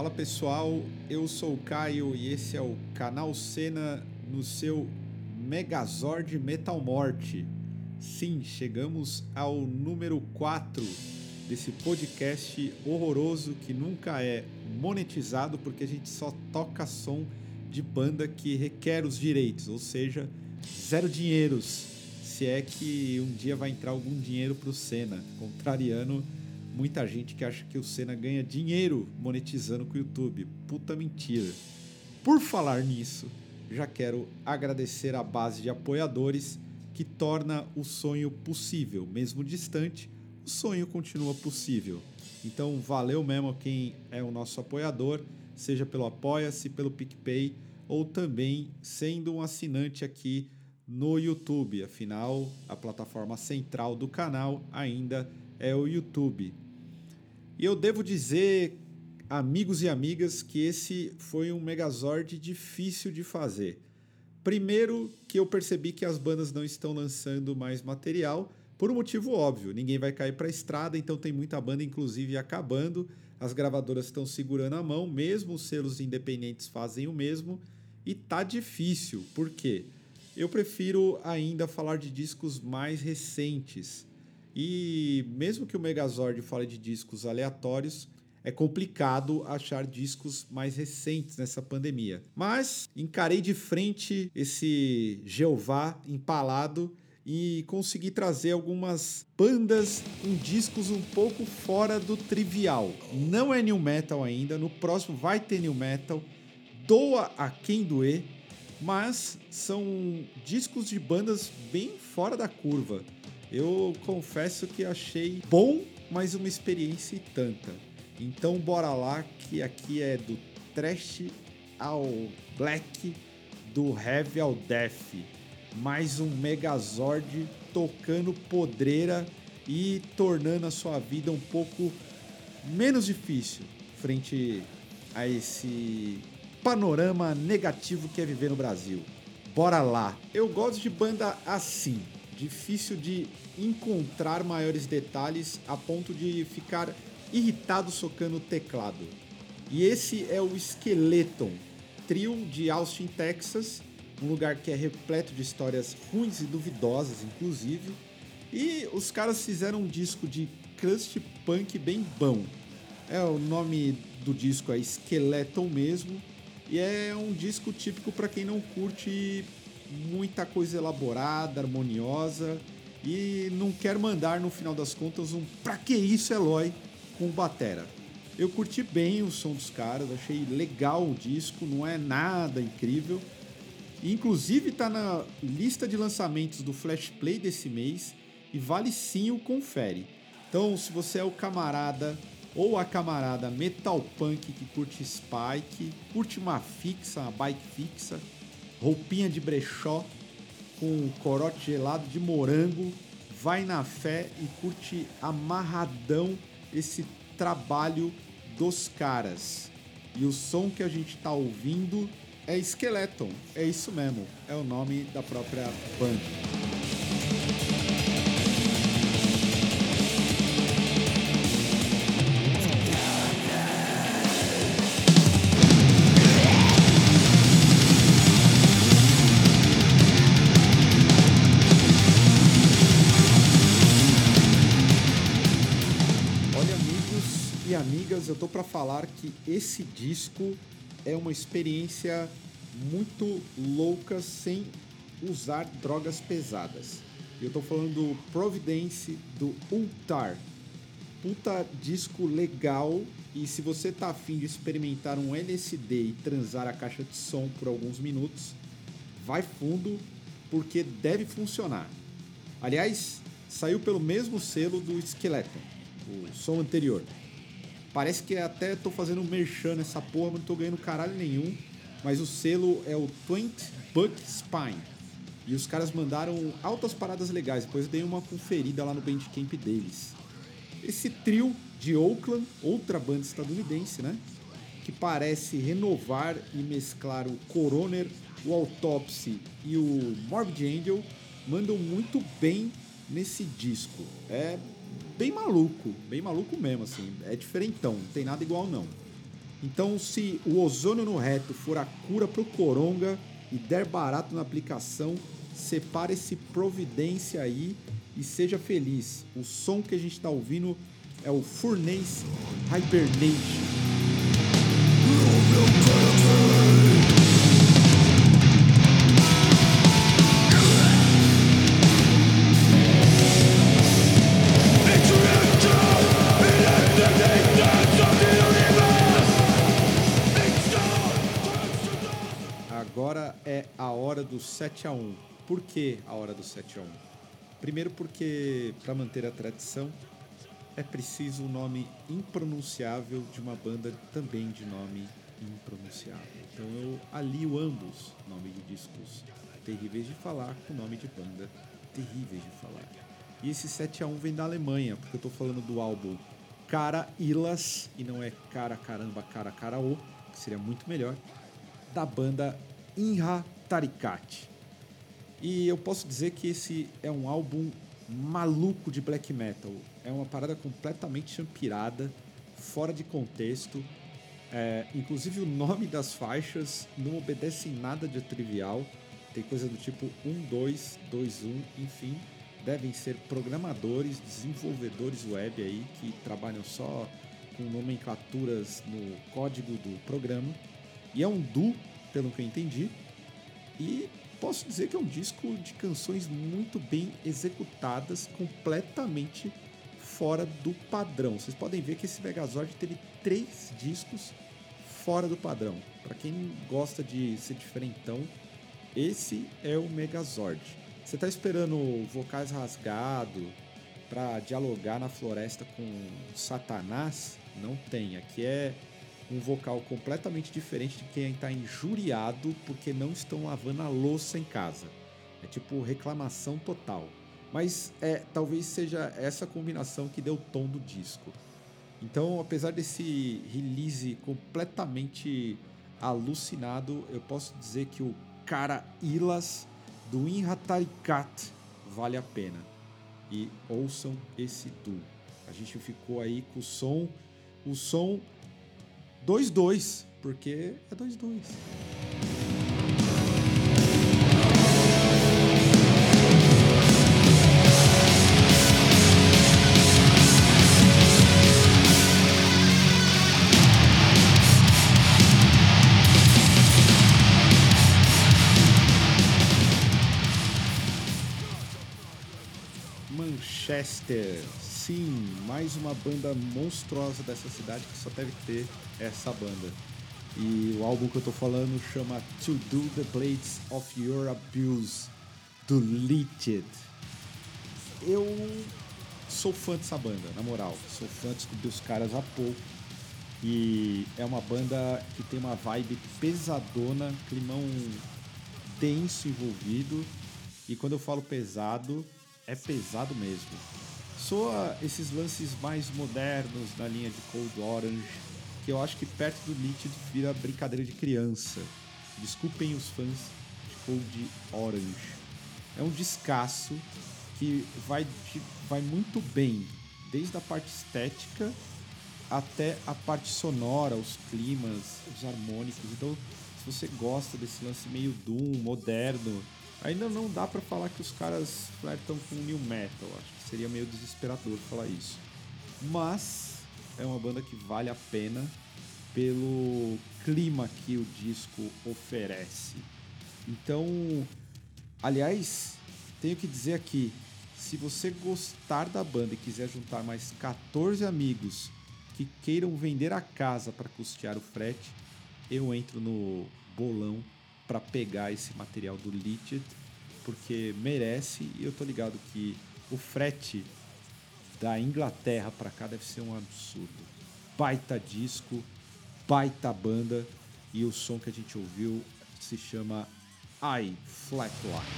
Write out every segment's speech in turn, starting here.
Fala pessoal, eu sou o Caio e esse é o canal Cena no seu Megazord Metal Morte. Sim, chegamos ao número 4 desse podcast horroroso que nunca é monetizado porque a gente só toca som de banda que requer os direitos, ou seja, zero dinheiros. Se é que um dia vai entrar algum dinheiro para o Senna, contrariando muita gente que acha que o Senna ganha dinheiro monetizando com o YouTube. Puta mentira. Por falar nisso, já quero agradecer a base de apoiadores que torna o sonho possível, mesmo distante, o sonho continua possível. Então, valeu mesmo quem é o nosso apoiador, seja pelo Apoia-se, pelo PicPay ou também sendo um assinante aqui no YouTube. Afinal, a plataforma central do canal ainda é o YouTube. E eu devo dizer, amigos e amigas, que esse foi um Megazord difícil de fazer. Primeiro, que eu percebi que as bandas não estão lançando mais material, por um motivo óbvio: ninguém vai cair para a estrada, então tem muita banda, inclusive, acabando. As gravadoras estão segurando a mão, mesmo os selos independentes fazem o mesmo, e tá difícil. Por quê? Eu prefiro ainda falar de discos mais recentes. E mesmo que o Megazord fale de discos aleatórios, é complicado achar discos mais recentes nessa pandemia. Mas encarei de frente esse Jeová empalado e consegui trazer algumas bandas com discos um pouco fora do trivial. Não é new metal ainda, no próximo vai ter new metal. Doa a quem doer, mas são discos de bandas bem fora da curva. Eu confesso que achei bom, mas uma experiência e tanta. Então bora lá que aqui é do trash ao black, do heavy ao death. Mais um Megazord tocando podreira e tornando a sua vida um pouco menos difícil frente a esse panorama negativo que é viver no Brasil. Bora lá. Eu gosto de banda assim, difícil de encontrar maiores detalhes a ponto de ficar irritado socando o teclado. E esse é o Skeleton, trio de Austin, Texas, um lugar que é repleto de histórias ruins e duvidosas, inclusive. E os caras fizeram um disco de crust punk bem bom. É o nome do disco é Skeleton mesmo, e é um disco típico para quem não curte muita coisa elaborada, harmoniosa e não quer mandar no final das contas um pra que isso, Eloy? com batera. Eu curti bem o som dos caras, achei legal o disco, não é nada incrível. Inclusive está na lista de lançamentos do Flash Play desse mês e vale sim o confere. Então, se você é o camarada ou a camarada metal punk que curte spike, curte uma fixa, uma bike fixa, roupinha de brechó com corote gelado de morango, vai na fé e curte amarradão esse trabalho dos caras. E o som que a gente está ouvindo é Skeleton, é isso mesmo, é o nome da própria banda. Eu tô para falar que esse disco é uma experiência muito louca sem usar drogas pesadas. Eu tô falando do Providence do Ultar. Puta disco legal e se você tá afim de experimentar um LSD e transar a caixa de som por alguns minutos, vai fundo porque deve funcionar. Aliás, saiu pelo mesmo selo do Skeleton, o som anterior. Parece que até tô fazendo merchan nessa porra, mas não tô ganhando caralho nenhum. Mas o selo é o Twent Buck Spine. E os caras mandaram altas paradas legais. Depois eu dei uma conferida lá no Bandcamp deles. Esse trio de Oakland, outra banda estadunidense, né? Que parece renovar e mesclar o Coroner, o Autopsy e o Morbid Angel, mandam muito bem nesse disco. É bem maluco, bem maluco mesmo, assim. É diferentão, não tem nada igual não. Então, se o ozônio no reto for a cura pro coronga e der barato na aplicação, separe esse providência aí e seja feliz. O som que a gente está ouvindo é o Furnace Hibernation. Do 7 a 1. Por que a hora do 7 a 1? Primeiro porque para manter a tradição é preciso um nome impronunciável de uma banda também de nome impronunciável. Então eu alio ambos, nome de discos terríveis de falar com nome de banda terríveis de falar. E esse 7 a 1 vem da Alemanha, porque eu estou falando do álbum Cara Ilas, e não é Cara Caramba Cara Caraô, que seria muito melhor, da banda Inha Tarikat. E eu posso dizer que esse é um álbum maluco de black metal. É uma parada completamente champirada, fora de contexto. É, inclusive o nome das faixas não obedece em nada de trivial. Tem coisa do tipo 1, 2, 2, 1, enfim. Devem ser programadores, desenvolvedores web aí que trabalham só com nomenclaturas no código do programa. E é um duo, pelo que eu entendi. E posso dizer que é um disco de canções muito bem executadas, completamente fora do padrão. Vocês podem ver que esse Megazord teve três discos fora do padrão. Para quem gosta de ser diferentão, esse é o Megazord. Você está esperando vocais rasgado para dialogar na floresta com Satanás? Não tem. Aqui é um vocal completamente diferente de quem está injuriado porque não estão lavando a louça em casa. É tipo reclamação total. Mas é, talvez seja essa combinação que deu o tom do disco. Então, apesar desse release completamente alucinado, eu posso dizer que o cara Ilas do Inhatarikat vale a pena. E ouçam esse duo. A gente ficou aí com o som, o som 2-2, porque é 2-2. Manchester. Sim, mais uma banda monstruosa dessa cidade que só deve ter essa banda. E o álbum que eu tô falando chama To Do the Blades of Your Abuse, do Leached. Eu sou fã dessa banda, na moral. Sou fã, descobri os caras há pouco. E é uma banda que tem uma vibe pesadona, climão denso envolvido. E quando eu falo pesado, é pesado mesmo. Soa esses lances mais modernos na linha de Cold Orange, que eu acho que perto do Nítido vira brincadeira de criança. Desculpem os fãs de Cold Orange. É um descasso que vai, vai muito bem, desde a parte estética até a parte sonora, os climas, os harmônicos. Então, se você gosta desse lance meio doom, moderno, ainda não dá para falar que os caras flertam com new metal. Acho que seria meio desesperador falar isso. Mas é uma banda que vale a pena pelo clima que o disco oferece. Então, aliás, tenho que dizer aqui, se você gostar da banda e quiser juntar mais 14 amigos que queiram vender a casa para custear o frete, eu entro no bolão para pegar esse material do Leached, porque merece e eu tô ligado que o frete da Inglaterra para cá deve ser um absurdo. Baita disco, baita banda e o som que a gente ouviu se chama I Flatline.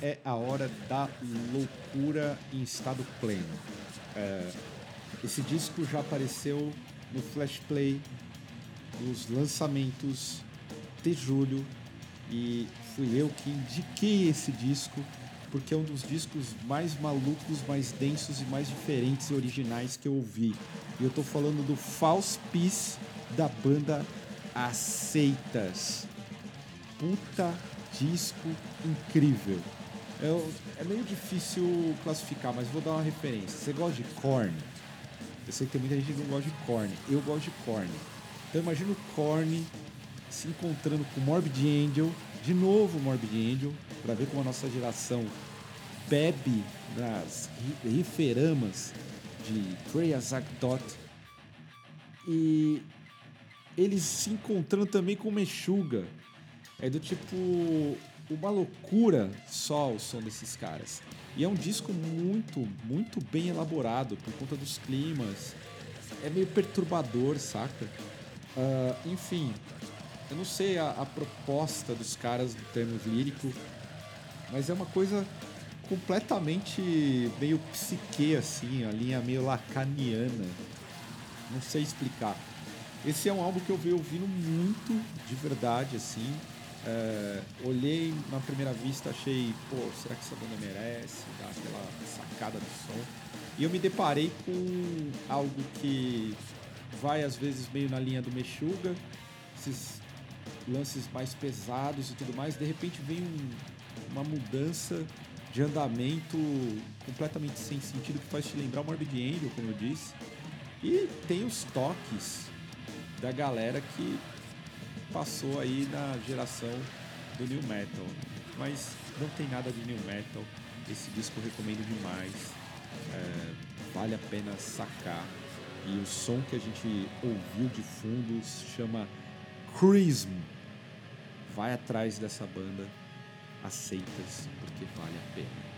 É a hora da loucura em estado pleno. É, esse disco já apareceu no Flash Play, nos lançamentos de julho, e fui eu que indiquei esse disco porque é um dos discos mais malucos, mais densos e mais diferentes e originais que eu ouvi. E eu tô falando do False Peace da banda Aceitas. Puta disco incrível. Eu, é meio difícil classificar, mas vou dar uma referência. Você gosta de Korn? Eu sei que tem muita gente que não gosta de Korn. Eu gosto de Korn. Então imagina o Korn se encontrando com Morbid Angel, de novo Morbid Angel, para ver como a nossa geração bebe das riferamas de Trey Azagdot e eles se encontrando também com Meshuga. É do tipo uma loucura só o som desses caras. E é um disco muito, muito bem elaborado por conta dos climas. É meio perturbador, saca? Uh, enfim, eu não sei a, a proposta dos caras no termo lírico, mas é uma coisa completamente meio psique, assim, a linha meio lacaniana. Não sei explicar. Esse é um álbum que eu venho ouvindo muito de verdade, assim. É, olhei na primeira vista, achei, pô, será que essa banda merece dar aquela sacada de som? E eu me deparei com algo que vai às vezes meio na linha do Meshuga, esses lances mais pesados e tudo mais. De repente vem um, uma mudança de andamento completamente sem sentido que faz te lembrar o Morbid Angel, como eu disse. E tem os toques da galera que passou aí na geração do New Metal. Mas não tem nada de New Metal. Esse disco eu recomendo demais. É, vale a pena sacar. E o som que a gente ouviu de fundo se chama Chrism. Vai atrás dessa banda aceitas porque vale a pena.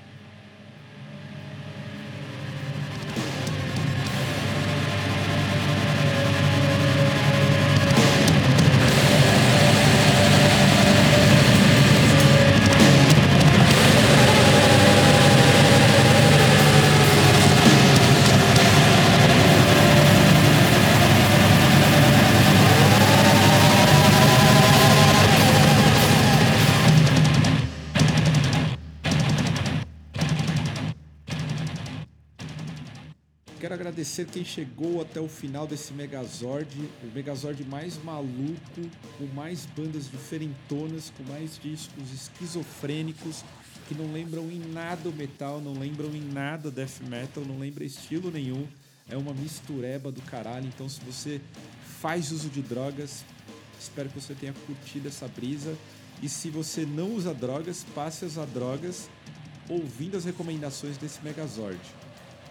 Agradecer quem chegou até o final desse Megazord, o Megazord mais maluco, com mais bandas diferentonas, com mais discos esquizofrênicos que não lembram em nada o metal, não lembram em nada death metal, não lembra estilo nenhum. É uma mistureba do caralho. Então, se você faz uso de drogas, espero que você tenha curtido essa brisa. E se você não usa drogas, passe a usar drogas ouvindo as recomendações desse Megazord.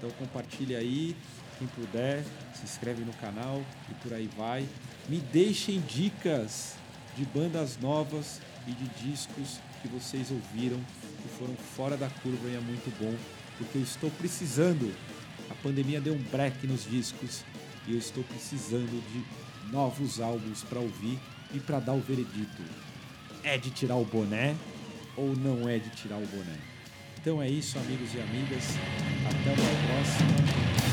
Então compartilhe aí, quem puder, se inscreve no canal e por aí vai. Me deixem dicas de bandas novas e de discos que vocês ouviram que foram fora da curva e é muito bom, porque eu estou precisando. A pandemia deu um break nos discos e eu estou precisando de novos álbuns para ouvir e para dar o veredito. É de tirar o boné ou não é de tirar o boné? Então é isso, amigos e amigas. Até uma próxima.